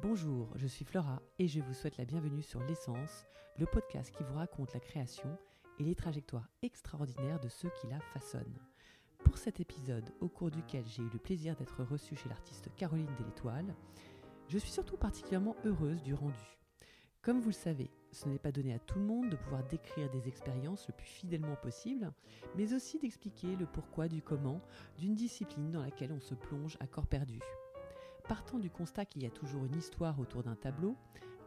Bonjour, je suis Flora et je vous souhaite la bienvenue sur L'essence, le podcast qui vous raconte la création et les trajectoires extraordinaires de ceux qui la façonnent. Pour cet épisode, au cours duquel j'ai eu le plaisir d'être reçue chez l'artiste Caroline Delétoile, je suis surtout particulièrement heureuse du rendu. Comme vous le savez, ce n'est pas donné à tout le monde de pouvoir décrire des expériences le plus fidèlement possible, mais aussi d'expliquer le pourquoi du comment d'une discipline dans laquelle on se plonge à corps perdu. Partant du constat qu'il y a toujours une histoire autour d'un tableau,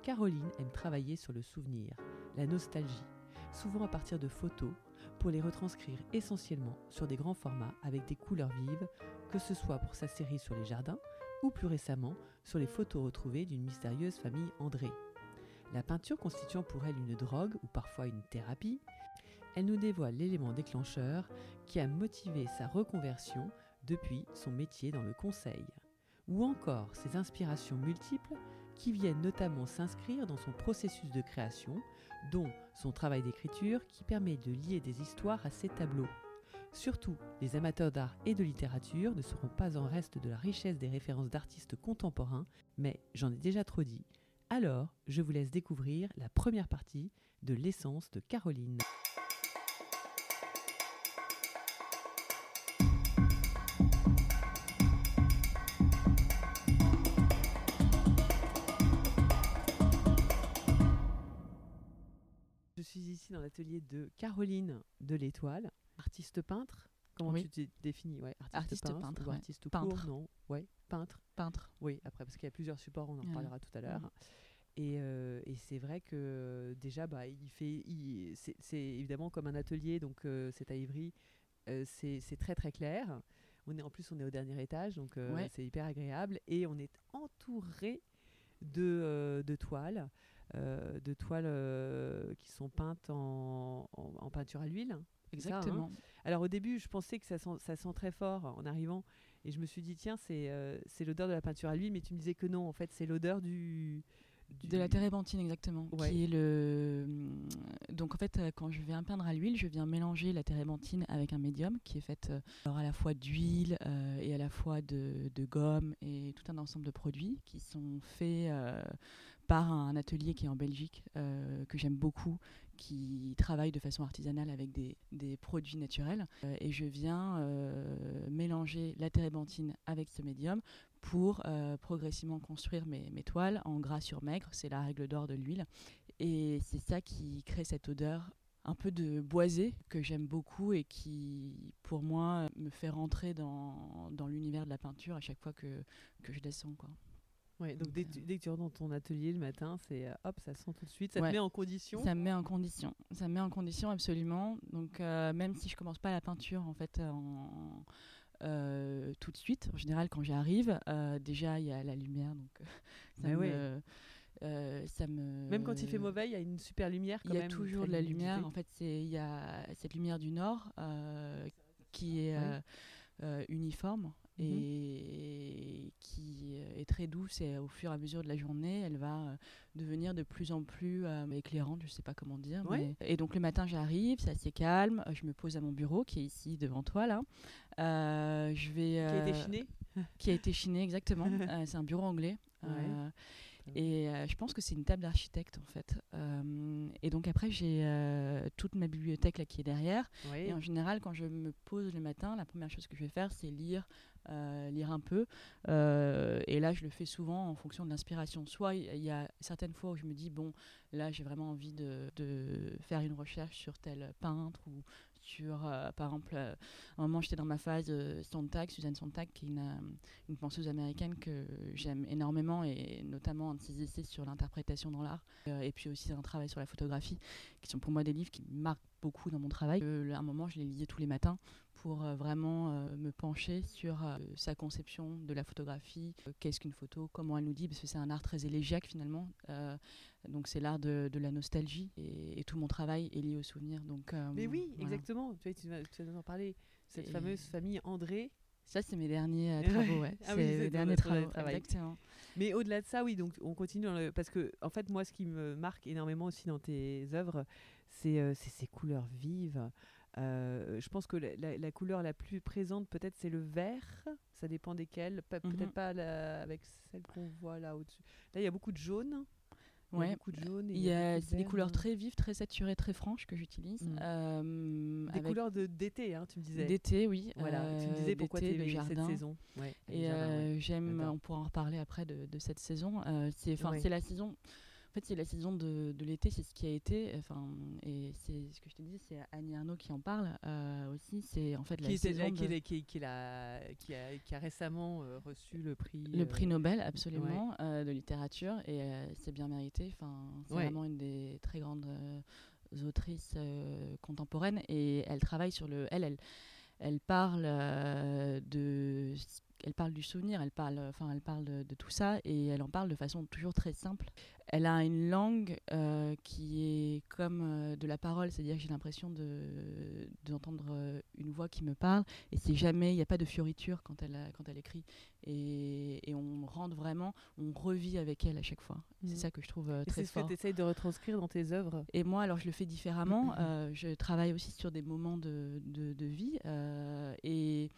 Caroline aime travailler sur le souvenir, la nostalgie, souvent à partir de photos, pour les retranscrire essentiellement sur des grands formats avec des couleurs vives, que ce soit pour sa série sur les jardins ou plus récemment sur les photos retrouvées d'une mystérieuse famille André. La peinture constituant pour elle une drogue ou parfois une thérapie, elle nous dévoile l'élément déclencheur qui a motivé sa reconversion depuis son métier dans le conseil ou encore ses inspirations multiples qui viennent notamment s'inscrire dans son processus de création, dont son travail d'écriture qui permet de lier des histoires à ses tableaux. Surtout, les amateurs d'art et de littérature ne seront pas en reste de la richesse des références d'artistes contemporains, mais j'en ai déjà trop dit. Alors, je vous laisse découvrir la première partie de l'essence de Caroline. L'atelier de Caroline de l'Étoile, artiste peintre. Comment Oui. tu te définis ouais, Artiste, Artiste peintre, peintre, ou ouais. artiste Peintre. court Non, ouais, peintre. Peintre. Oui, après, parce qu'il y a plusieurs supports, on en reparlera tout à l'heure. Et, euh, et c'est vrai que déjà, bah, il fait, c'est évidemment comme un atelier, donc euh, c'est à Ivry, euh, c'est très très clair. On est en plus, on est au dernier étage, donc Ouais. c'est hyper agréable. Et on est entouré de, de toiles, euh, de toiles euh, qui sont peintes en, en- en peinture à l'huile. Ça, hein Exactement. alors au début, je pensais que ça sent, ça sent très fort en arrivant, et je me suis dit tiens, c'est euh, l'odeur de la peinture à l'huile, mais tu me disais que non, en fait, c'est l'odeur du, du- De la térébenthine, exactement. Ouais. Qui est le... Donc, en fait, quand je viens peindre à l'huile, je viens mélanger la térébenthine avec un médium qui est fait alors à la fois d'huile euh, et à la fois de, de gomme et tout un ensemble de produits qui sont faits euh, par un atelier qui est en Belgique, euh, que j'aime beaucoup, qui travaille de façon artisanale avec des, produits naturels. Euh, et je viens euh, mélanger la térébenthine avec ce médium pour progressivement construire mes, toiles en gras sur maigre. C'est la règle d'or de l'huile. Et c'est ça qui crée cette odeur un peu de boisé que j'aime beaucoup et qui, pour moi, me fait rentrer dans, l'univers de la peinture à chaque fois que, je descends. Ouais, donc dès, euh, que tu- dès que tu rentres dans ton atelier le matin, c'est euh, hop, ça sent tout de suite, ça Ouais. te met en condition. Ça me met en condition. Ça me met en condition absolument. Donc euh, même si je commence pas la peinture en fait en, euh, tout de suite, en général quand j'arrive, euh, déjà il y a la lumière donc ça, me, ouais. ça me. Même quand il fait mauvais, il y a une super lumière. Il y a même, toujours de la lumière. En fait, c'est il y a cette lumière du nord qui est Ouais. Euh, euh, Mhm. et qui est très douce et au fur et à mesure de la journée, elle va euh, devenir de plus en plus euh, éclairante, je sais pas comment dire. Ouais. mais- Et donc le matin, j'arrive, c'est assez calme, euh, je me pose à mon bureau qui est ici devant toi là. Euh, je vais Qui a été euh, chiné. qui a été chiné exactement. Euh, c'est un bureau anglais. Ouais. Euh, et euh, je pense que c'est une table d'architecte en fait. Euh, et donc après j'ai euh, toute ma bibliothèque là qui est derrière. Et en général quand je me pose le matin, la première chose que je vais faire c'est lire, euh, lire un peu. Euh, et là je le fais souvent en fonction de l'inspiration. Soit il y a certaines fois où je me dis bon là j'ai vraiment envie de, faire une recherche sur tel peintre ou sur euh, par exemple à un moment j'étais dans ma phase Sontag, Suzanne Sontag qui est une, une penseuse américaine que j'aime énormément et notamment un de ses essais sur l'interprétation dans l'art et puis aussi un travail sur la photographie qui sont pour moi des livres qui marquent beaucoup dans mon travail. À un moment je les lisais tous les matins pour euh, vraiment euh, me pencher sur euh, sa conception de la photographie, qu'est-ce qu'une photo, comment elle nous dit, parce que c'est un art très élégiaque finalement. Donc c'est l'art de, de la nostalgie et, et tout mon travail est lié au souvenir. Donc, Mais oui, voilà. exactement. Tu, tu, vas, tu vas en parler. Cette Et- fameuse famille André. Ça, c'est mes derniers euh, travaux, ouais. Ah oui, mes derniers travaux, travail. exactement. Mais au-delà de ça, oui, donc on continue dans le... parce que en fait, moi, ce qui me marque énormément aussi dans tes œuvres, c'est euh, c'est ces couleurs vives, je pense que la, couleur la plus présente, peut-être, c'est le vert. Ça dépend desquels. Peut-être mhm. pas avec celle qu'on voit là au-dessus. Là, il y a beaucoup de jaune. Ouais. Il y a beaucoup de jaune. Il y a, des couleurs très vives, très saturées, très franches que j'utilise. Mm. Euh, des couleurs de, d'été, hein, tu me disais. D'été, oui. Voilà. tu me disais pourquoi tu aimais cette saison. Ouais, et euh, j'aime, on pourra en reparler après de, de cette saison. Euh, c'est, c'est la saison. En fait, c'est la saison de, de l'été, c'est ce qui a été. Enfin, et c'est ce que je te disais, c'est Annie Arnaud qui en parle euh, aussi. C'est en fait la qui saison qui, qui, qui, a, qui, a, qui, a, récemment euh, reçu le prix. Le prix euh, Nobel, absolument, de littérature, et c'est bien mérité. Enfin, c'est vraiment une des très grandes autrices contemporaines, et elle travaille sur le. Elle, elle, elle parle de elle parle du souvenir, elle parle, enfin, elle parle de, de, tout ça et elle en parle de façon toujours très simple elle a une langue euh, qui est comme euh, de la parole, c'est-à-dire que j'ai l'impression d'entendre de, euh, une voix qui me parle, et c'est jamais, il n'y a pas de fioriture quand elle, quand elle écrit, et, et, on rentre vraiment, on revit avec elle à chaque fois. C'est mmh. ça que je trouve très fort. C'est ce que tu essayes de retranscrire dans tes œuvres Et moi, alors je le fais différemment, je travaille aussi sur des moments de, de, de vie, et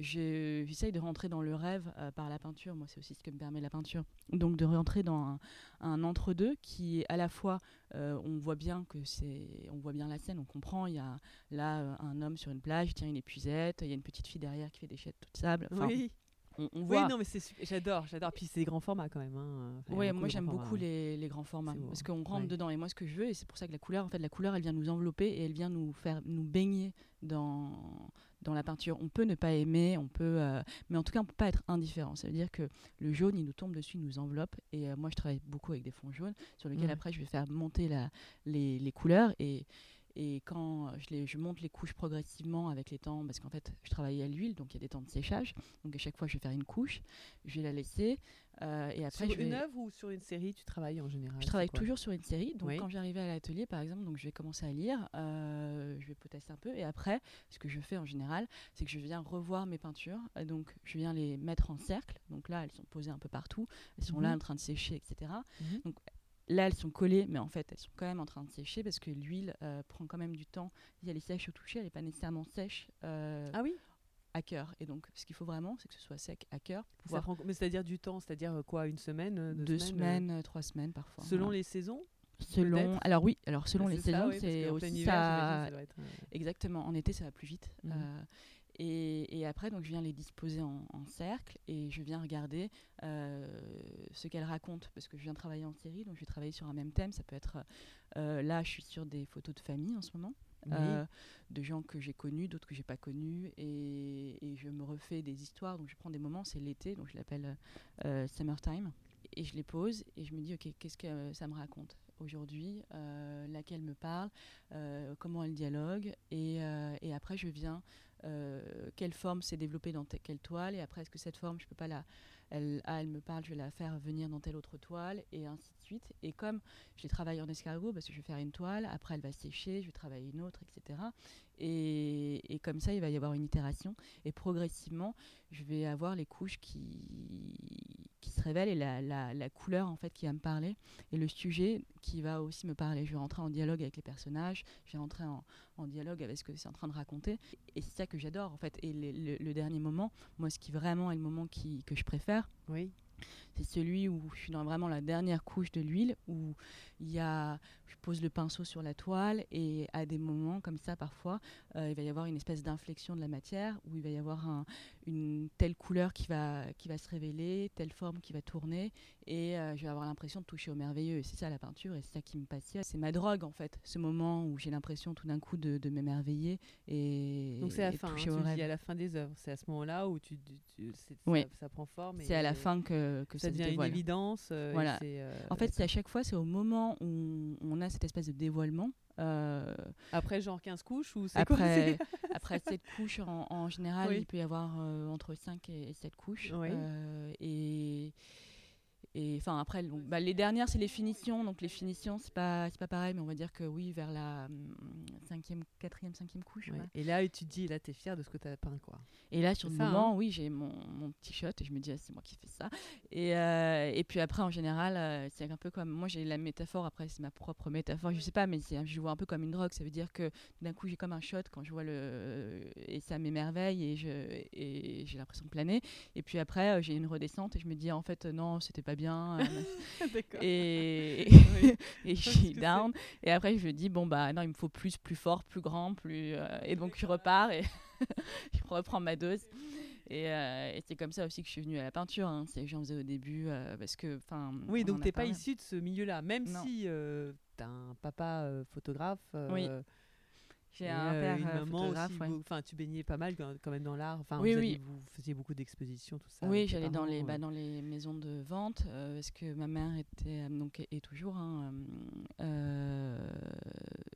j'essaye de rentrer dans le rêve euh, par la peinture. Moi, c'est aussi ce que me permet la peinture. Donc, de rentrer dans un, entre-deux qui est à la fois, euh, on voit bien que c'est, on voit bien la scène, on comprend. Il y a là euh, un homme sur une plage, tient une épuisette, il y a une petite fille derrière qui fait des chètes toutes sable. oui. On, voit... Oui, non, mais j'adore, j'adore. Puis c'est grands formats quand même. Hein. oui, moi j'aime beaucoup les, les, grands formats parce qu'on rentre dedans. Et moi, ce que je veux, et c'est pour ça que la couleur, en fait, la couleur, elle vient nous envelopper et elle vient nous faire nous baigner dans dans la peinture. On peut ne pas aimer, on peut, euh, mais en tout cas, on peut pas être indifférent. Ça veut dire que le jaune, il nous tombe dessus, il nous enveloppe. Et euh, moi, je travaille beaucoup avec des fonds jaunes, sur lesquels après, je vais faire monter la, les, les couleurs. Et, et quand je, les, je, monte les couches progressivement avec les temps, parce qu'en fait, je travaille à l'huile, donc il y a des temps de séchage. Donc à chaque fois, je vais faire une couche, je vais la laisser. Euh, et après, sur une œuvre ou sur une série, tu travailles en général Je travaille toujours sur une série. Donc quand j'arrivais à l'atelier, par exemple, donc je vais commencer à lire, euh, je vais potasser un peu, et après, ce que je fais en général, c'est que je viens revoir mes peintures. donc je viens les mettre en cercle. Donc là, elles sont posées un peu partout, elles sont là mhm. en train de sécher, etc. Mhm. Donc Là, elles sont collées, mais en fait, elles sont quand même en train de sécher parce que l'huile euh, prend quand même du temps. Si elle est sèche au toucher, elle n'est pas nécessairement sèche. Euh, ah oui à cœur. Et donc, ce qu'il faut vraiment, c'est que ce soit sec à cœur. Mais c'est-à-dire du temps, c'est-à-dire euh, quoi Une semaine Deux, semaines, trois semaines parfois. Selon les saisons Selon, alors oui, alors selon les saisons, c'est aussi ça. Exactement. En été, ça va plus vite. Mmh. Et, après, donc, je viens les disposer en, cercle et je viens regarder euh, ce qu'elles racontent parce que je viens travailler en série, donc je vais travailler sur un même thème. Ça peut être euh, là, je suis sur des photos de famille en ce moment. Euh, de gens que j'ai connus, d'autres que j'ai pas connus, et, je me refais des histoires. Donc je prends des moments, c'est l'été, donc je l'appelle Summertime, et je les pose et je me dis ok, qu'est-ce que ça me raconte aujourd'hui, laquelle me parle, comment elle dialogue, et, et, après je viens euh, quelle forme s'est développée dans quelle toile, et après, est-ce que cette forme, je peux pas la. Elle, ah, elle me parle, je vais la faire venir dans telle autre toile, et ainsi de suite. Et comme je les travaille en escargot, parce que je vais faire une toile, après elle va sécher, je vais travailler une autre, etc. Et, comme ça, il va y avoir une itération. Et progressivement, je vais avoir les couches qui, se révèlent et la, couleur en fait qui va me parler et le sujet qui va aussi me parler. Je vais rentrer en dialogue avec les personnages, je vais rentrer en, dialogue avec ce que c'est en train de raconter. Et c'est ça que j'adore en fait. Et le, dernier moment, moi, ce qui vraiment est le moment que je préfère, oui. C'est celui où je suis dans vraiment la dernière couche de l'huile, où il y a, je pose le pinceau sur la toile et à des moments comme ça parfois, euh, il va y avoir une espèce d'inflexion de la matière où il va y avoir un, une telle couleur qui va, qui va se révéler, telle forme qui va tourner et euh, je vais avoir l'impression de toucher au merveilleux. Et c'est ça la peinture et c'est ça qui me passionne. C'est ma drogue en fait, ce moment où j'ai l'impression tout d'un coup de, de m'émerveiller. Et, Donc c'est à la fin, hein, tu dis à la fin des œuvres. C'est à ce moment-là où tu, oui. ça, prend forme. C'est à la fin que, que ça, devient une évidence. Euh, voilà. en fait, c'est à chaque fois, c'est au moment où on a cette espèce de dévoilement. Euh, après genre 15 couches ou après, quoi après 7 couches en, général, il peut y avoir euh, entre 5 et 7 couches. Euh, et, et enfin après, donc, bah, les dernières c'est les finitions, donc les finitions c'est pas c'est pas pareil, mais on va dire que oui vers la hum, cinquième, quatrième, cinquième couche. Ouais. Et là, tu te dis, là, t'es fier de ce que t'as peint, quoi. Et là, sur le ça, hein. moment, oui, j'ai mon, mon petit shot et je me dis, ah, c'est moi qui fais ça. Et, euh, et puis après, en général, euh, c'est un peu comme. Moi, j'ai la métaphore, après, c'est ma propre métaphore, je sais pas, mais je vois un peu comme une drogue. Ça veut dire que d'un coup, j'ai comme un shot quand je vois le. Et ça m'émerveille et je- et j'ai l'impression de planer. Et puis après, euh, j'ai une redescente et je me dis, en fait, euh, non, c'était pas bien. Euh, et, et je suis down. Et après, je dis, bon, bah non, il me faut plus, plus fort, plus grand, plus. euh, et donc, je repars et je reprends ma dose. Et, euh, et c'est comme ça aussi que je suis venue à la peinture. Hein. C'est j'en faisais au début euh, parce que, enfin. Oui, on donc t'es pas parlé. issu de ce milieu-là, même Non. si euh, t'as un papa photographe. Oui, J'ai et, un euh, père une euh, maman photographe. aussi. ouais. vous- Enfin, tu baignais pas mal quand même dans l'art. Enfin, Oui, vous, oui. vous faisiez beaucoup d'expositions, tout ça. Oui, j'allais dans les, parents, bah, euh. dans les maisons de vente euh, parce que ma mère était donc est toujours hein,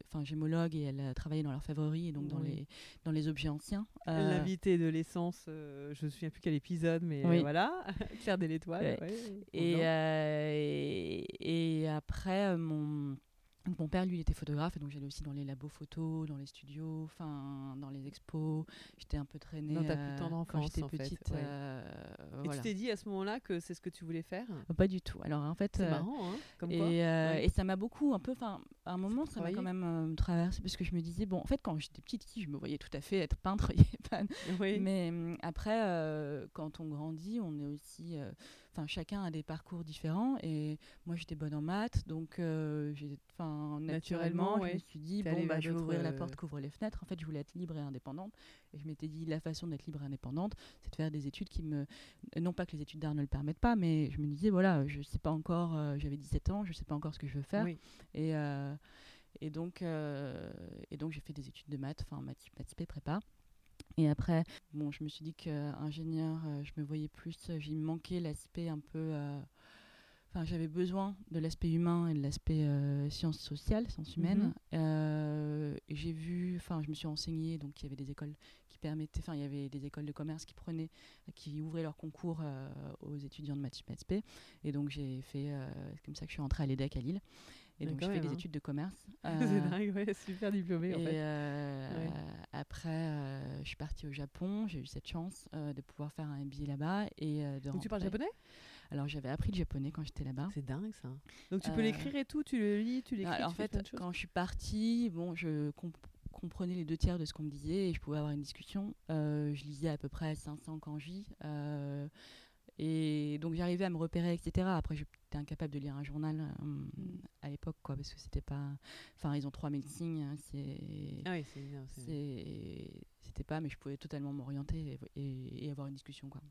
enfin gémologue et elle a travaillé dans l'orfèvrerie et donc dans les dans les objets anciens. L'invité de l'essence, je me souviens plus quel épisode, mais voilà, Claire de l'Étoile. Ouais. Et, et, et après, mon, donc mon père, lui, il était photographe, et donc j'allais aussi dans les labos photos, dans les studios, enfin, dans les expos. J'étais un peu traînée Dans ta plus euh, quand j'étais en fait, petite. ouais. euh, Et voilà. tu t'es dit à ce moment-là que c'est ce que tu voulais faire? Pas du tout. Alors en fait, C'est euh, marrant, hein Comme et, quoi euh, Ouais. et ça m'a beaucoup, un peu, enfin, à un moment, ça m'a quand même euh, traversé parce que je me disais, bon, en fait, quand j'étais petite, je me voyais tout à fait être peintre, Oui. mais hum, après, euh, quand on grandit, on est aussi. Enfin, chacun a des parcours différents. Et moi, j'étais bonne en maths. Donc, euh, enfin, naturellement, Naturellement, je me suis dit, bon, bah, je vais ouvrir la euh, porte qu'ouvre les fenêtres. En fait, je voulais être libre et indépendante. Et je m'étais dit, la façon d'être libre et indépendante, c'est de faire des études qui me. Non pas que les études d'art ne le permettent pas, mais je me disais, voilà, je sais pas encore. euh, J'avais 17 ans, je sais pas encore ce que je veux faire. Oui. Et, et donc, euh, et donc j'ai fait des études de maths, enfin maths, maths prépa. Et après, bon, je me suis dit qu'ingénieur, je me voyais plus, euh, j'y manquait l'aspect un peu. euh, Enfin, j'avais besoin de l'aspect humain et de l'aspect euh, sciences sociales, sciences humaines. Mhm. Euh, et j'ai vu, enfin, je me suis renseignée, donc il y avait des écoles qui permettaient, enfin, il y avait des écoles de commerce qui prenaient, qui ouvraient leurs concours euh, aux étudiants de spé. Et donc j'ai fait, euh, c'est comme ça que je suis entrée à l'EDEC à Lille. Et donc fait même, des hein. études de commerce. c'est Euh, dingue, ouais, super diplômé en et fait. euh, Ouais. après, euh, je suis partie au Japon. J'ai eu cette chance de pouvoir faire un MBA là-bas. Et, de Donc tu parles japonais? Alors j'avais appris le japonais quand j'étais là-bas. C'est dingue ça. Donc tu peux l'écrire et tout, tu le lis, tu l'écris. Alors, en fais fait, quand je suis partie, bon, je comp- comprenais les deux tiers de ce qu'on me disait et je pouvais avoir une discussion. Euh, je lisais à peu près 500 kanji. euh, et donc j'arrivais à me repérer, etc. Après, j'étais incapable de lire un journal euh, à l'époque, quoi, parce que c'était pas. Enfin, ils ont 3000 signes, hein, c'est. Ah oui, c'est C'était pas, mais je pouvais totalement m'orienter et, et- et avoir une discussion, quoi.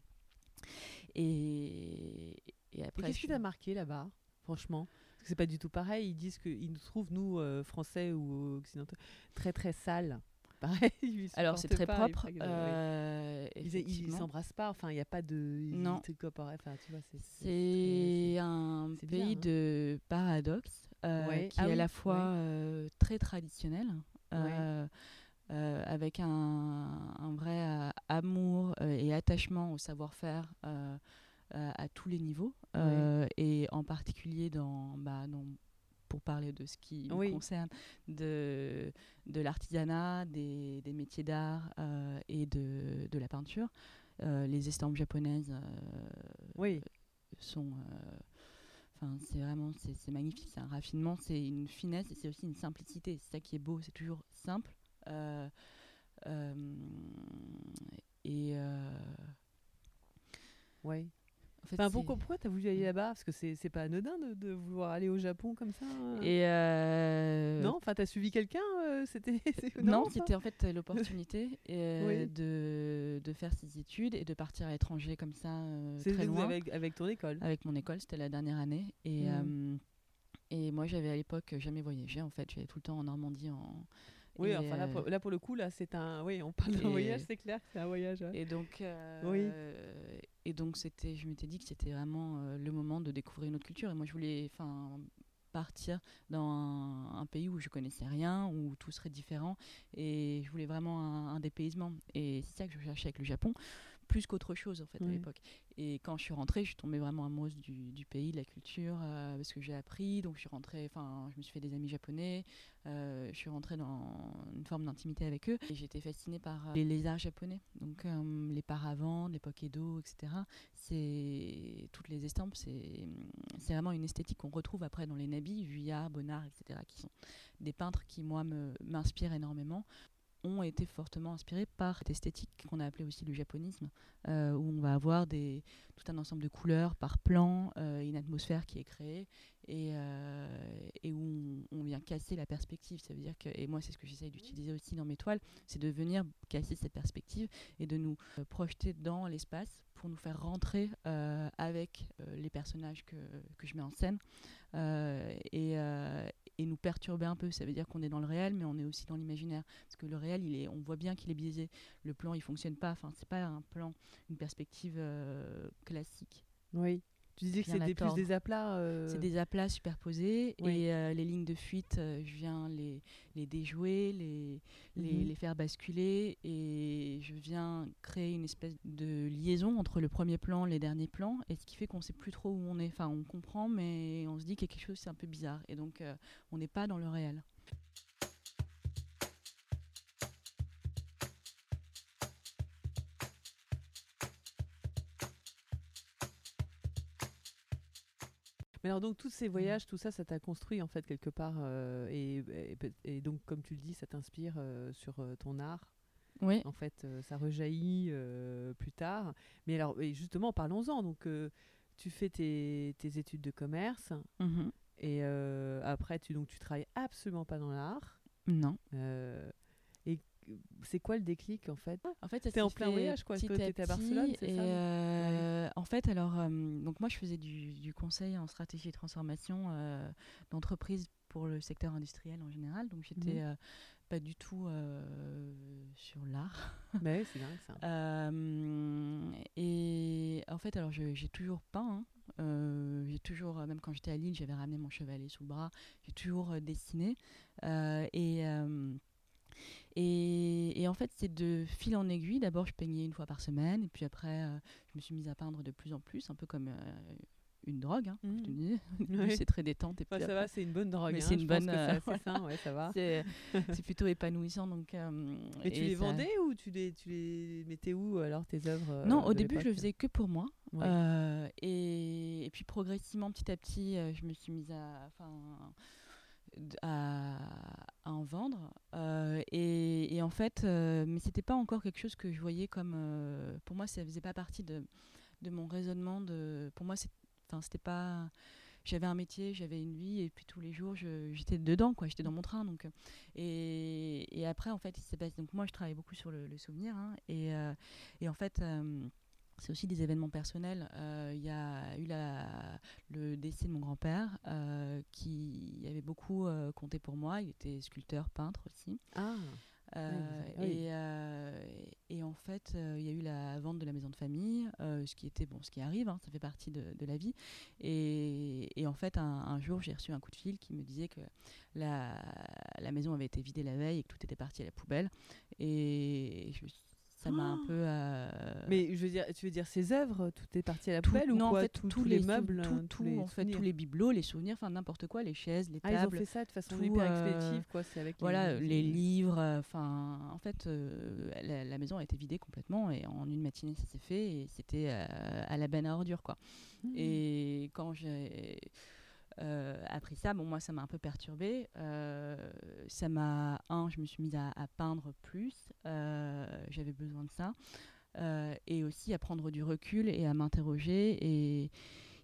Et après. qu'est-ce je qui t'a marqué là-bas, franchement? Parce que c'est pas du tout pareil. Ils disent qu'ils nous trouvent, nous, euh, Français ou occidentaux, très très sales. Pareil. ils Alors, c'est très pas, propre. euh, Ils- Ils effectivement. s'embrassent pas, enfin, il n'y a pas de. Non. Enfin, c'est. Un pays hein. de paradoxe euh, Ouais. qui Ah est à oui, la fois ouais. euh, très traditionnel, euh, euh, avec un, un vrai euh, amour euh, et attachement au savoir-faire euh, euh, à tous les niveaux, euh, et en particulier dans, bah, dans- pour parler de ce qui me concerne, de, de l'artisanat, des, des métiers d'art euh, et de, de la peinture. Euh, les estampes japonaises euh, Oui. sont. Enfin, c'est vraiment, c'est magnifique, c'est un raffinement, c'est une finesse et c'est aussi une simplicité. C'est ça qui est beau, c'est toujours simple. Et Ouais. En fait, Enfin, pourquoi, pourquoi t'as voulu aller là-bas? Parce que c'est pas anodin de, de vouloir aller au Japon comme ça. hein. Et euh, Non, enfin, t'as suivi quelqu'un euh, C'était. Non, c'était en fait l'opportunité euh, Oui. de, de faire ses études et de partir à l'étranger comme ça, très loin. avec, avec ton école. avec mon école, c'était la dernière année. Et, euh, et moi, j'avais à l'époque jamais voyagé. En fait, j'allais tout le temps en Normandie. En... Oui, et, enfin là pour, là, pour le coup, là, c'est un. Oui, on parle d'un voyage, c'est clair c'est un voyage. ouais. Et donc, euh, Oui. Et donc c'était, je m'étais dit que c'était vraiment euh, le moment de découvrir une autre culture. Et moi, je voulais, partir dans un, un pays où je connaissais rien, où tout serait différent. Et je voulais vraiment un, un dépaysement. Et c'est ça que je cherchais avec le Japon. Plus qu'autre chose en fait à l'époque. Et quand je suis rentrée, je suis tombée vraiment amoureuse du, du pays, de la culture, euh, parce que j'ai appris. Donc je suis rentrée, enfin, je me suis fait des amis japonais. euh, je suis rentrée dans une forme d'intimité avec eux. Et j'étais fascinée par euh, les, arts japonais, donc euh, les paravents, l'époque Edo, etc. C'est toutes les estampes. C'est c'est vraiment une esthétique qu'on retrouve après dans les nabis, Vuillard, Bonnard, etc. qui sont des peintres qui moi m'inspirent énormément ont été fortement inspirés par cette esthétique qu'on a appelée aussi le japonisme, euh, où on va avoir tout un ensemble de couleurs par plan, euh, une atmosphère qui est créée, et, euh, où on, vient casser la perspective. Ça veut dire que, et moi c'est ce que j'essaye d'utiliser aussi dans mes toiles, c'est de venir casser cette perspective et de nous projeter dans l'espace pour nous faire rentrer avec les personnages que je mets en scène. Euh, et, euh, et nous perturber un peu. Ça veut dire qu'on est dans le réel, mais on est aussi dans l'imaginaire. Parce que le réel, il est, on voit bien qu'il est biaisé. Le plan, il fonctionne pas. Enfin, c'est pas un plan, une perspective euh, classique. Oui. Tu disais que c'était plus des aplats. euh, C'est des aplats superposés et euh, les lignes de fuite, euh, je viens les, les déjouer, les, les, Mhm. les faire basculer et je viens créer une espèce de liaison entre le premier plan, les derniers plans et ce qui fait qu'on sait plus trop où on est. Enfin, on comprend, mais on se dit qu'il y a quelque chose, c'est un peu bizarre et donc on n'est pas dans le réel. Mais alors donc tous ces voyages, tout ça, ça t'a construit en fait quelque part euh, et, et peut- et donc comme tu le dis, ça t'inspire euh, sur euh, ton art. Oui. En fait, ça rejaillit plus tard. Mais alors et justement, parlons-en. Donc tu fais tes, tes études de commerce Mhm. et après tu donc tu travailles absolument pas dans l'art. Non. Euh, c'est quoi le déclic en fait? En fait, T'es en plein fait voyage, quoi. t'étais à Barcelone, c'est ça, euh, En fait, alors, euh, donc moi, je faisais du, du conseil en stratégie et transformation euh, d'entreprise pour le secteur industriel en général. Donc, j'étais Mhm. euh, pas du tout euh, sur l'art. Bah oui, c'est dingue ça. Euh, et en fait, alors, j'ai toujours peint. hein. Euh, j'ai toujours, même quand j'étais à Lille, j'avais ramené mon chevalet sous le bras. J'ai toujours euh, dessiné. Euh, et euh, et, et en fait, c'est de fil en aiguille. D'abord, je peignais une fois par semaine, et puis après, euh, je me suis mise à peindre de plus en plus, un peu comme euh, une drogue. hein, début, Oui. C'est très détente. Et ça après, va, c'est une bonne drogue. Hein, c'est une bonne, euh, voilà. ouais, ça va. c'est plutôt épanouissant. Donc, euh, Et tu les ça- vendais ou tu les, tu les mettais où alors tes œuvres Non, au début, je le faisais que pour moi. Ouais. Euh, et, et puis progressivement, petit à petit, je me suis mise à, enfin, à, en vendre. Euh, et, et en fait, euh, mais c'était pas encore quelque chose que je voyais comme. euh, pour moi, ça faisait pas partie de, de mon raisonnement. De, pour moi, c'était pas. J'avais un métier, j'avais une vie, et puis tous les jours, j'étais dedans, quoi. J'étais dans mon train, donc. Et, et après, en fait, il s'est passé. Donc moi, je travaille beaucoup sur le, le souvenir, hein, et, euh, et en fait. C'est aussi des événements personnels. Euh, Il y a eu la, le décès de mon grand-père euh, qui avait beaucoup euh, compté pour moi. Il était sculpteur, peintre aussi. Ah, oui. et, et en fait, il y a eu la vente de la maison de famille, ce qui était bon, ce qui arrive, hein, ça fait partie de, de la vie. Et, et en fait, un, un jour, j'ai reçu un coup de fil qui me disait que la, la maison avait été vidée la veille et que tout était parti à la poubelle. Et je me suis- ça m'a un Oh peu. euh, mais je veux dire, tu veux dire ces œuvres, tout est parti à la poubelle ou non, quoi en fait, Tous- les, meubles, tout, euh, tout, tous les en fait, tous les bibelots, les souvenirs, enfin n'importe quoi, les chaises, les Ah, ils ont tables. fait ça de façon tout, hyper euh, expéditive, quoi. C'est avec Voilà, les, les livres, enfin, en fait, euh, la, la maison a été vidée complètement et en une matinée, ça s'est fait et c'était euh, à la benne à ordures, quoi. Mmh. Et quand j'ai appris ça, bon, moi, ça m'a un peu perturbée. Euh, ça m'a, un, je me suis mise à, peindre plus, euh, j'avais besoin de ça, Euh, et aussi à prendre du recul et à m'interroger. Et,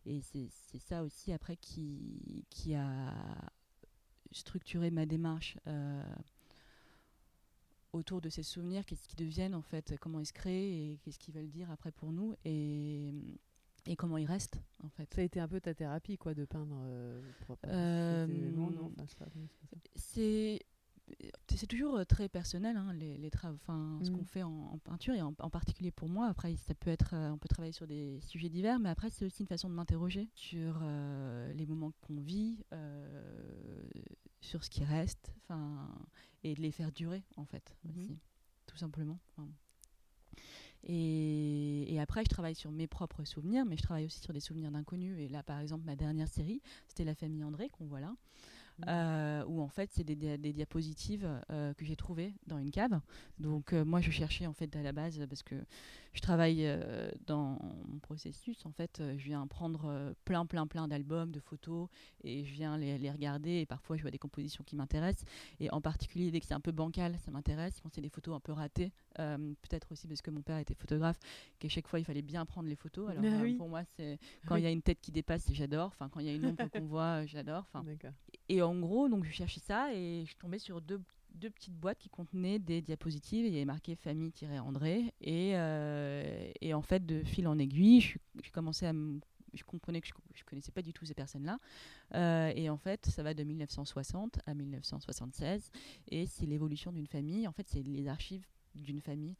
et c'est ça aussi, après, qui, qui a structuré ma démarche. autour de ces souvenirs, qu'est-ce qu'ils deviennent en fait, comment ils se créent et qu'est-ce qu'ils veulent dire après pour nous et comment ils restent en fait. Ça a été un peu ta thérapie, quoi, de peindre. euh, Euh, c'est toujours euh, très personnel hein, les, les enfin, ce Mm. qu'on fait en, en peinture et en, en particulier pour moi. Après, ça peut être, euh, on peut travailler sur des sujets divers, mais après c'est aussi une façon de m'interroger sur euh, les moments qu'on vit, euh, sur ce qui reste, enfin, et de les faire durer en fait Mhm. aussi, tout simplement. Enfin, Et, et, après, je travaille sur mes propres souvenirs, mais je travaille aussi sur des souvenirs d'inconnus. Et là, par exemple, ma dernière série, c'était La famille André, qu'on voit là. Euh, où en fait c'est des, des, diapositives euh, que j'ai trouvées dans une cave. Donc euh, moi je cherchais en fait à la base parce que je travaille dans mon processus. En fait, je viens prendre plein plein plein d'albums, de photos et je viens les, les, regarder et parfois je vois des compositions qui m'intéressent et en particulier dès que c'est un peu bancal, ça m'intéresse. Quand c'est des photos un peu ratées, peut-être aussi parce que mon père était photographe, qu'à chaque fois il fallait bien prendre les photos. Alors ah pour moi c'est quand il y a une tête qui dépasse, j'adore. Enfin quand il y a une ombre qu'on voit, j'adore. Enfin et en gros, donc je cherchais ça et je tombais sur deux, deux petites boîtes qui contenaient des diapositives. Et il y avait marqué famille-andré. Et, euh, et en fait, de fil en aiguille, je, commençais à je comprenais que je, ne connaissais pas du tout ces personnes-là. Euh, et en fait, ça va de 1960 à 1976. Et c'est l'évolution d'une famille. En fait, c'est les archives d'une famille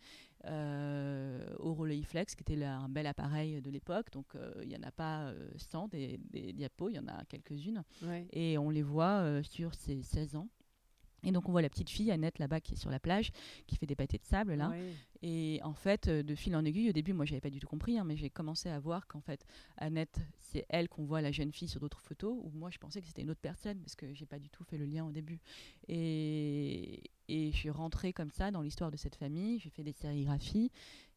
euh, au Relay Flex, qui était un bel appareil de l'époque. Donc, euh, il n'y en a pas 100 euh, des, des, diapos, il y en a quelques-unes. Et on les voit sur ces 16 ans. Et donc on voit la petite fille Annette là-bas qui est sur la plage, qui fait des pâtés de sable là. Et en fait, de fil en aiguille, au début, moi j'avais pas du tout compris, hein, mais j'ai commencé à voir qu'en fait Annette, c'est elle qu'on voit la jeune fille sur d'autres photos, où moi je pensais que c'était une autre personne parce que j'ai pas du tout fait le lien au début. Et, et je suis rentrée comme ça dans l'histoire de cette famille. J'ai fait des sérigraphies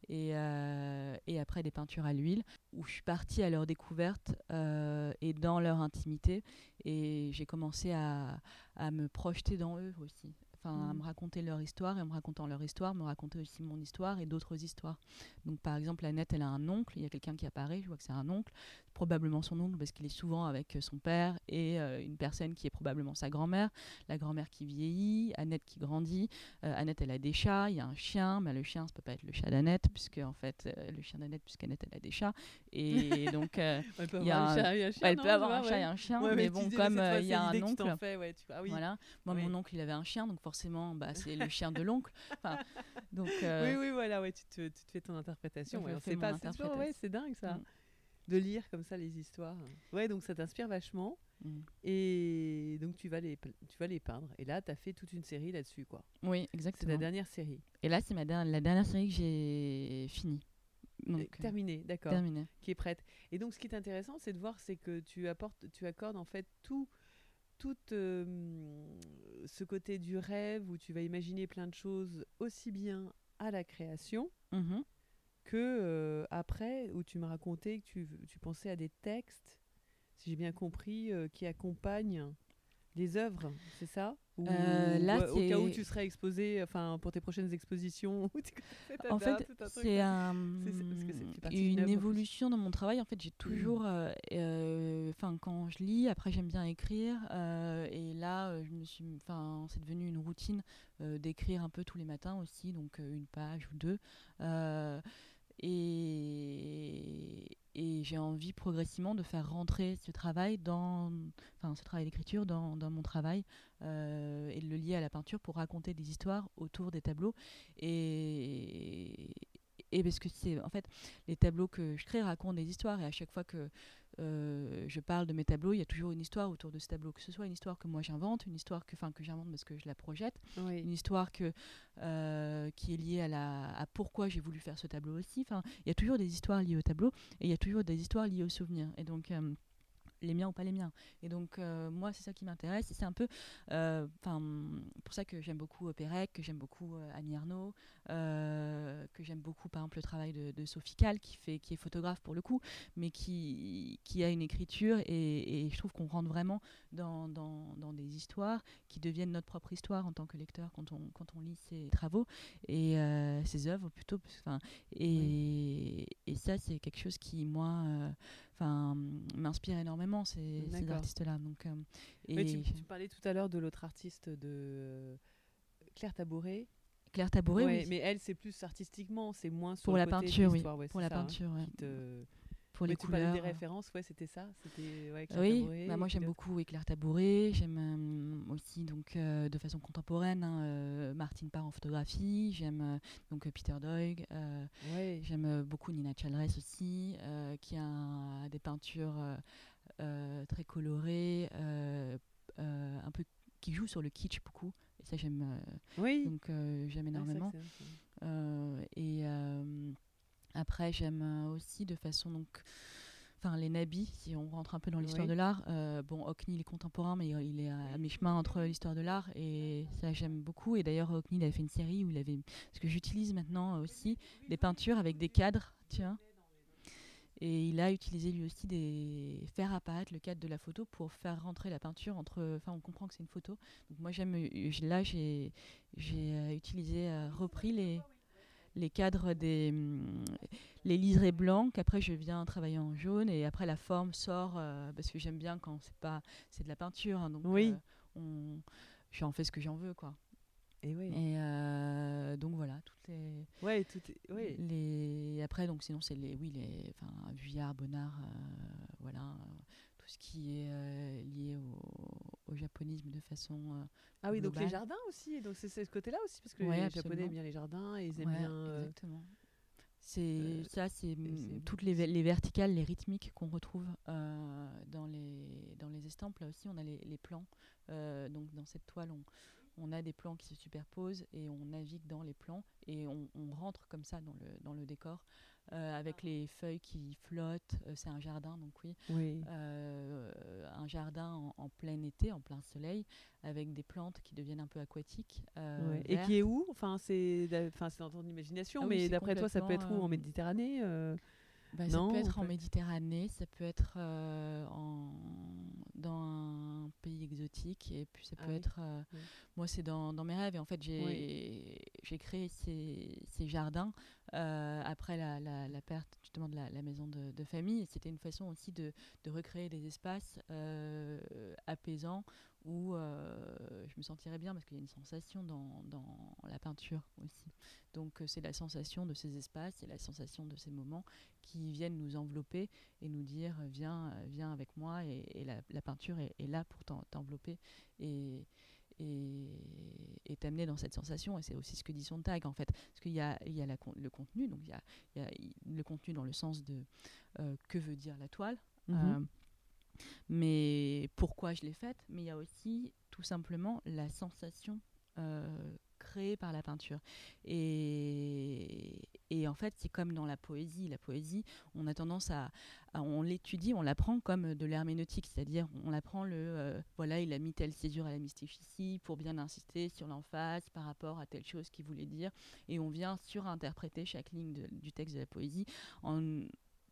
et, euh, et, après des peintures à l'huile, où je suis partie à leur découverte euh, et dans leur intimité. Et j'ai commencé à, à, me projeter dans eux aussi enfin à mm. me raconter leur histoire et en me racontant leur histoire, me raconter aussi mon histoire et d'autres histoires. Donc par exemple, Annette, elle a un oncle, il y a quelqu'un qui apparaît, je vois que c'est un oncle, probablement son oncle parce qu'il est souvent avec son père et euh, une personne qui est probablement sa grand-mère, la grand-mère qui vieillit, Annette qui grandit. Euh, Annette, elle a des chats, il y a un chien, mais le chien, ça peut pas être le chat d'Annette puisque en fait, euh, le chien d'Annette, puisqu'Annette, elle a des chats. Et donc, elle peut avoir un chat et un chien, mais, bon, comme il y a un oncle, ah voilà. Moi, mon oncle, il avait un chien, donc forcément, bah, c'est le chien de l'oncle. donc, oui, oui, voilà, ouais, tu te, tu te fais ton interprétation. pas, c'est dingue ça. Mm de lire comme ça les histoires. Ouais, donc ça t'inspire vachement. Mm. Et donc tu vas, les, tu vas les peindre. Et là, tu as fait toute une série là-dessus, quoi. Oui, exactement. C'est la dernière série. Et là, c'est ma la dernière série que j'ai finie. Donc, euh, terminée, d'accord. Terminée. Qui est prête. Et donc, ce qui est intéressant, c'est de voir, c'est que tu apportes, tu accordes en fait tout, tout euh, ce côté du rêve où tu vas imaginer plein de choses aussi bien à la création. Mm-hmm que euh, après, où tu me racontais que tu, tu, pensais à des textes, si j'ai bien compris, euh, qui accompagnent les œuvres, c'est ça? Euh, là, Au cas où tu serais exposé, enfin pour tes prochaines expositions. en fait, c'est un, une évolution dans mon travail. En fait, j'ai toujours, enfin quand je lis, après j'aime bien écrire, et là, je me suis, enfin c'est devenu une routine d'écrire un peu tous les matins aussi, donc une page ou deux. Et, et j'ai envie progressivement de faire rentrer ce travail dans, enfin ce travail d'écriture dans, dans, mon travail euh, et de le lier à la peinture pour raconter des histoires autour des tableaux. Et, et parce que c'est en fait les tableaux que je crée racontent des histoires et à chaque fois que euh, je parle de mes tableaux, il y a toujours une histoire autour de ce tableau, que ce soit une histoire que moi j'invente, une histoire que, que j'invente parce que je la projette, une histoire que, euh, qui est liée à, la, à pourquoi j'ai voulu faire ce tableau aussi. Enfin, il y a toujours des histoires liées au tableau et il y a toujours des histoires liées aux souvenirs. Et donc, euh, les miens ou pas les miens. Et donc, euh, moi, c'est ça qui m'intéresse. c'est un peu euh, pour ça que j'aime beaucoup Pérec, que j'aime beaucoup euh, Annie Arnaud, que j'aime beaucoup, par exemple, le travail de, Sophie Cal, qui, fait, qui est photographe pour le coup, mais qui, qui a une écriture. Et, je trouve qu'on rentre vraiment dans, dans, dans, des histoires qui deviennent notre propre histoire en tant que lecteur quand on, quand on lit ses travaux et ses œuvres plutôt. Et, et ça, c'est quelque chose qui, moi, m'inspire énormément ces, ces artistes-là. Donc, euh, et tu, parlais tout à l'heure de l'autre artiste de Claire Tabouret. Claire Tabouret, oui. Mais elle, c'est plus artistiquement, c'est moins sur pour la peinture, oui. pour la hein, peinture, pour les couleurs. des références, ouais, c'était ça. C'était ouais, oui, bah moi j'aime beaucoup Éclair Tabouret. J'aime euh, aussi donc euh, de façon contemporaine hein, euh, Martine Parr en photographie. J'aime donc Peter Doig. J'aime beaucoup Nina Chalres aussi, qui a des peintures très colorées, un peu qui joue sur le kitsch beaucoup. Et ça j'aime. oui. Donc j'aime énormément. et Après, j'aime euh, aussi de façon donc enfin les nabis, si on rentre un peu dans l'histoire Oui. de l'art. euh, bon, Hockney, il est contemporain, mais il est à, mi-chemin entre l'histoire de l'art et ça j'aime beaucoup. Et d'ailleurs, Hockney, il avait fait une série où il avait, parce que j'utilise maintenant aussi des peintures avec des cadres, vois. Et il a utilisé lui aussi des faire apparaître le cadre de la photo pour faire rentrer la peinture entre. Enfin, on comprend que c'est une photo. Donc moi j'aime. j- Là j'ai j'ai euh, utilisé, euh, repris les les cadres des hum, les liserés blancs qu'après je viens travailler en jaune et après la forme sort euh, parce que j'aime bien quand c'est pas c'est de la peinture hein, donc Oui. euh, on j'en fais ce que j'en veux quoi Et oui. et euh, donc voilà toutes les Ouais, tout est... oui. les après donc sinon c'est les oui les enfin Vuillard Bonnard euh, voilà tout ce qui est euh, lié au, au japonisme de façon euh, Ah oui, donc les jardins aussi. Donc c'est ce côté-là aussi, parce que Ouais, les absolument. Japonais aiment bien les jardins et ils aiment Ouais, bien. euh, exactement. C'est ça, c'est toutes les, verticales, les rythmiques qu'on retrouve dans les dans les estampes. Là aussi, on a les, les plans. Donc dans cette toile, on, on a des plans qui se superposent et on navigue dans les plans et on, on rentre comme ça dans le dans le décor euh, avec les feuilles qui flottent. Euh, c'est un jardin, donc oui, Oui. euh, un jardin en, en plein été, en plein soleil, avec des plantes qui deviennent un peu aquatiques. Ouais. Et qui est où? Enfin, c'est enfin, c'est dans ton imagination, Ah mais d'après toi, ça peut être où? En Méditerranée Bah, ça peut être en. Méditerranée, ça peut être euh, en, dans un pays exotique, et puis ça Ah peut oui, être. euh, oui. Moi, c'est dans, dans mes rêves, et en fait, j'ai j'ai créé ces, ces jardins euh, après la, la, la perte justement de la, la maison de, de famille, c'était une façon aussi de, de recréer des espaces apaisants où euh, je me sentirais bien parce qu'il y a une sensation dans, dans la peinture aussi. Donc, euh, c'est la sensation de ces espaces, c'est la sensation de ces moments qui viennent nous envelopper et nous dire euh, viens, viens avec moi et, et la, la peinture est, est là pour t'en- t'envelopper et t'amener dans cette sensation et c'est aussi ce que dit son tag en fait parce qu'il y a, il y a la le contenu donc il y a, il y a i- le contenu dans le sens de euh, que veut dire la toile mhm. euh, mais pourquoi je l'ai faite? Mais il y a aussi tout simplement la sensation euh, créée par la peinture. Et, et en fait c'est comme dans la poésie. La poésie on a tendance à, on l'étudie on l'apprend comme de l'herméneutique c'est-à-dire on apprend le euh, voilà il a mis telle césure à la mystique ici pour bien insister sur l'emphase par rapport à telle chose qu'il voulait dire. Et on vient surinterpréter chaque ligne de- du texte de la poésie en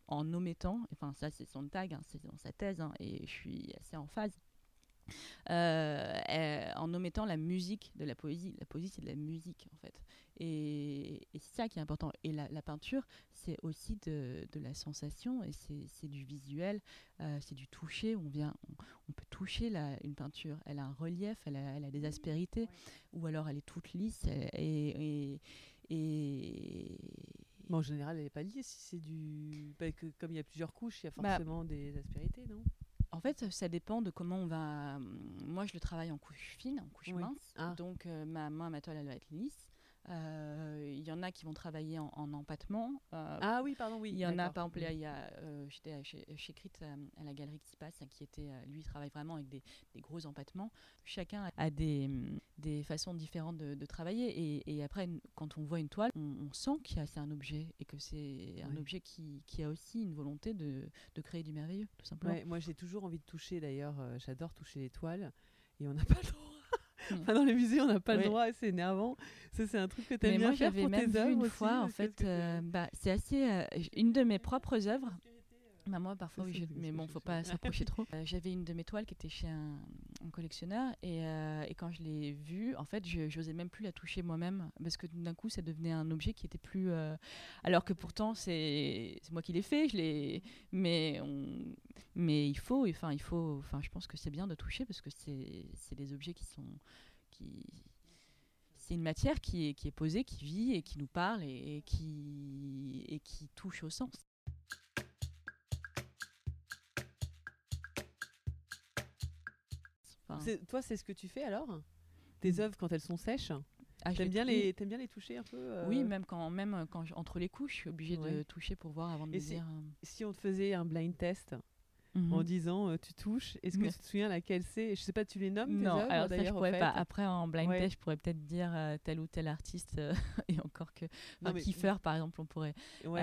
en omettant, enfin ça c'est son tag, hein, c'est dans sa thèse, hein, et je suis assez en phase, euh, euh, en omettant la musique de la poésie. La poésie c'est de la musique en fait. Et, et c'est ça qui est important. Et la, la peinture c'est aussi de, de la sensation, et c'est du visuel, euh, c'est du toucher. On, vient, on, on peut toucher la, une peinture. Elle a un relief, elle a, elle a des aspérités, ou alors elle est toute lisse. elle- et, et, et, Mais en général, elle n'est pas liée si c'est du. bah, que- comme il y a plusieurs couches, il y a Bah, forcément des aspérités, non? En fait, ça dépend de comment on va. Moi, je le travaille en couche fine, en couche Oui. mince. Ah. Donc, euh, ma, moi, ma toile, elle doit être lisse. Euh, Il y en a qui vont travailler en, en empattement. Euh, Ah oui, pardon, oui. il y en a, par exemple, il y a, j'étais chez, chez Crit à la galerie qui passe, qui était, euh, lui, il travaille vraiment avec des, des gros empattements. Chacun a des, des façons différentes de, de travailler. Et, et après, quand on voit une toile, on, on sent qu'il y a- c'est un objet et que c'est un objet qui, qui a aussi une volonté de, de créer du merveilleux, tout simplement. Ouais, moi, j'ai toujours envie de toucher, d'ailleurs, j'adore toucher les toiles, et on n'a pas le droit. Mm. Enfin, dans les musées, on n'a pas le droit, c'est énervant. Ça, c'est un truc que tu aimes bien moi, faire j'avais pour même tes œuvres une aussi, fois, en fait, euh, bah, c'est assez. euh, une de mes propres œuvres. Bah, moi, parfois, oui, je- mais bon, faut pas s'approcher trop. Euh, J'avais une de mes toiles qui était chez un, un collectionneur, et, euh, et quand je l'ai vue, en fait, je j'osais même plus la toucher moi-même, parce que d'un coup, ça devenait un objet qui était plus. euh, alors que pourtant, c'est moi qui l'ai fait, je l'ai. Mais, mais il faut, enfin, il faut. Enfin, je pense que c'est bien de toucher, parce que c'est des objets qui sont. Qui, c'est une matière qui est, qui est posée, qui vit et qui nous parle et qui, et qui touche au sens. Enfin, Toi, c'est ce que tu fais alors? Tes œuvres, quand elles sont sèches? Ah, T'aimes bien, les... t'aimes bien les toucher un peu euh, Oui, même quand, même quand je- entre les couches, je suis obligée de toucher pour voir avant de me c'est- dire. euh, Si on te faisait un blind test, Mhm. en disant euh, tu touches. Est-ce que tu te souviens laquelle c'est? Je sais pas, tu les nommes tes Non, alors ça, je pourrais fait? Pas. Après, en blind Ouais. test, je pourrais peut-être dire euh, tel ou tel artiste, euh, et encore que. Enfin, mais- Kiefer, par exemple, on pourrait. Ouais.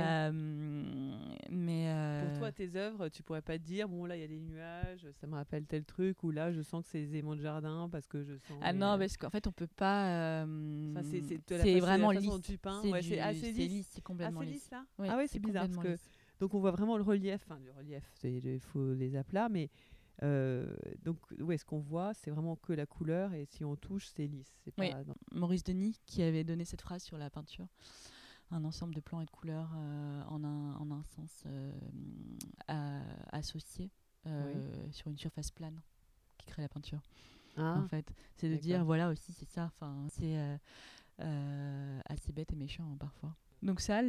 Mais. Pour toi, tes œuvres, tu pourrais pas dire bon là il y a des nuages, ça me rappelle tel truc, ou là je sens que c'est les aimants de jardin parce que je sens. Ah les- non, parce qu'en fait, on peut pas. Enfin, c'est- la façon- vraiment dont lisse. tu peins. C'est Ouais, assez lisse. c'est complètement lisse. lisse là? Ah ouais c'est bizarre parce que. Donc on voit vraiment le relief, enfin le relief, il faut les aplats, mais euh, donc ouais ce qu'on voit? C'est vraiment que la couleur et si on touche c'est lisse. Oui. pas. Maurice Denis qui avait donné cette phrase sur la peinture. Un ensemble de plans et de couleurs euh, en, un, en un sens euh, à- associé euh, sur une surface plane qui crée la peinture. Ah, en fait, c'est de dire voilà aussi c'est ça. Enfin, c'est euh, assez bête et méchant hein, parfois. Donc ça,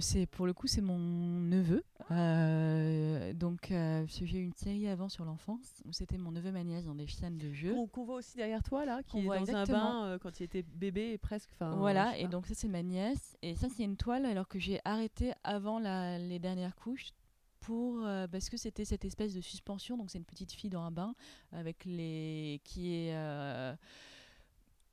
c'est pour le coup, c'est mon neveu. Euh, donc euh, j'ai eu une série avant sur l'enfance où c'était mon neveu ma nièce dans des scènes de jeu. Qu'on qu'on voit aussi derrière toi là, qui est voit dans exactement. un bain euh, quand il était bébé et presque. Voilà, et pas. donc ça c'est ma nièce. Et ça c'est une toile alors que j'ai arrêté avant la- les dernières couches pour euh, parce que c'était cette espèce de suspension. Donc c'est une petite fille dans un bain avec les qui est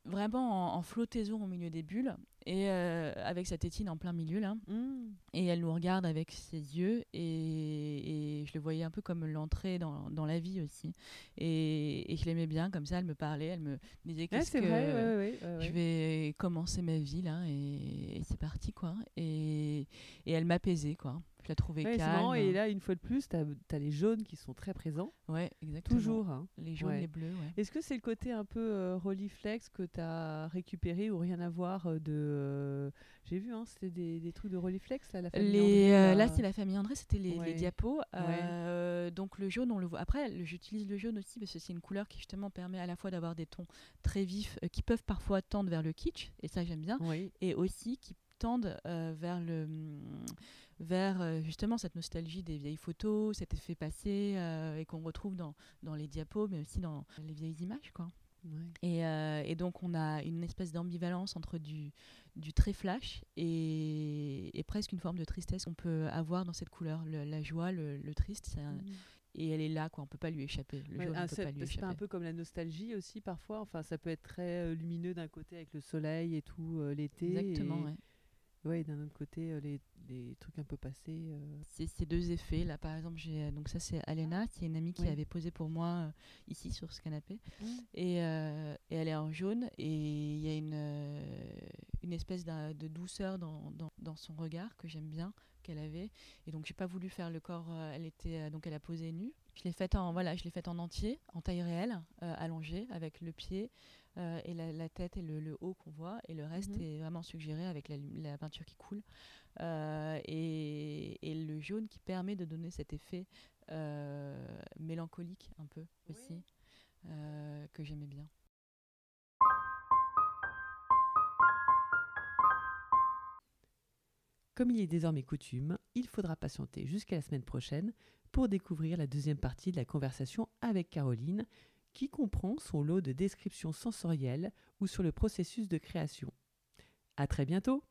vraiment en, en flottaison au milieu des bulles et euh, avec sa tétine en plein milieu là. Mmh. Et elle nous regarde avec ses yeux et, et je le voyais un peu comme l'entrée dans, dans la vie aussi. Et, et je l'aimais bien comme ça, elle me parlait, elle me disait qu'est-ce que vrai, ouais, ouais, ouais, ouais. je vais commencer ma vie là et, et c'est parti quoi. Et, et elle m'apaisait quoi. Je la trouvais calme. marrant, et là, une fois de plus, tu as, les jaunes qui sont très présents. ouais, exactement. Toujours. hein. Les jaunes, les bleus. Est-ce que c'est le côté un peu euh, que tu as récupéré ou rien à voir euh, de. Euh, J'ai vu, hein, c'était des, des trucs de Rolleiflex là, la famille Les, André, euh, là. c'est la famille André, c'était les, diapos. Euh, donc le jaune, on le voit. Après, j'utilise le jaune aussi parce que c'est une couleur qui justement permet à la fois d'avoir des tons très vifs qui peuvent parfois tendre vers le kitsch, et ça j'aime bien, Oui. et aussi qui tendent vers le vers euh, justement cette nostalgie des vieilles photos, cet effet passé euh, et qu'on retrouve dans, dans les diapos, mais aussi dans les vieilles images, quoi. Ouais. Et, euh, et donc on a une espèce d'ambivalence entre du, du très flash et, et presque une forme de tristesse qu'on peut avoir dans cette couleur. Le- la joie, le, le triste, un- Mhm. et elle est là, quoi. On peut pas lui échapper. Le Ouais, jaune, ah, on peut pas lui pas un échapper. peu comme la nostalgie aussi parfois. Enfin, ça peut être très euh, lumineux d'un côté avec le soleil et tout euh, l'été. Exactement, et, ouais. Ouais, d'un autre côté euh, les, les trucs un peu passés. euh. C'est ces deux effets. Là, par exemple, j'ai donc ça c'est Alena, c'est une amie qui Oui. avait posé pour moi euh, ici sur ce canapé, Mm. et, euh, et elle est en jaune et il y a une euh, une espèce de douceur dans, dans, dans son regard que j'aime bien qu'elle avait. Et donc j'ai pas voulu faire le corps. euh, elle était euh, donc elle a posé nue. Je l'ai faite en voilà, je l'ai faite en entier, en taille réelle, euh, allongée avec le pied. Euh, et la, la tête et le, le haut qu'on voit, et le reste Mhm. est vraiment suggéré avec la, peinture qui coule. Euh, et, et le jaune qui permet de donner cet effet euh, mélancolique un peu aussi, que j'aimais bien. Comme il est désormais coutume, il faudra patienter jusqu'à la semaine prochaine pour découvrir la deuxième partie de la conversation avec Caroline, qui comprend son lot de descriptions sensorielles ou sur le processus de création. À très bientôt!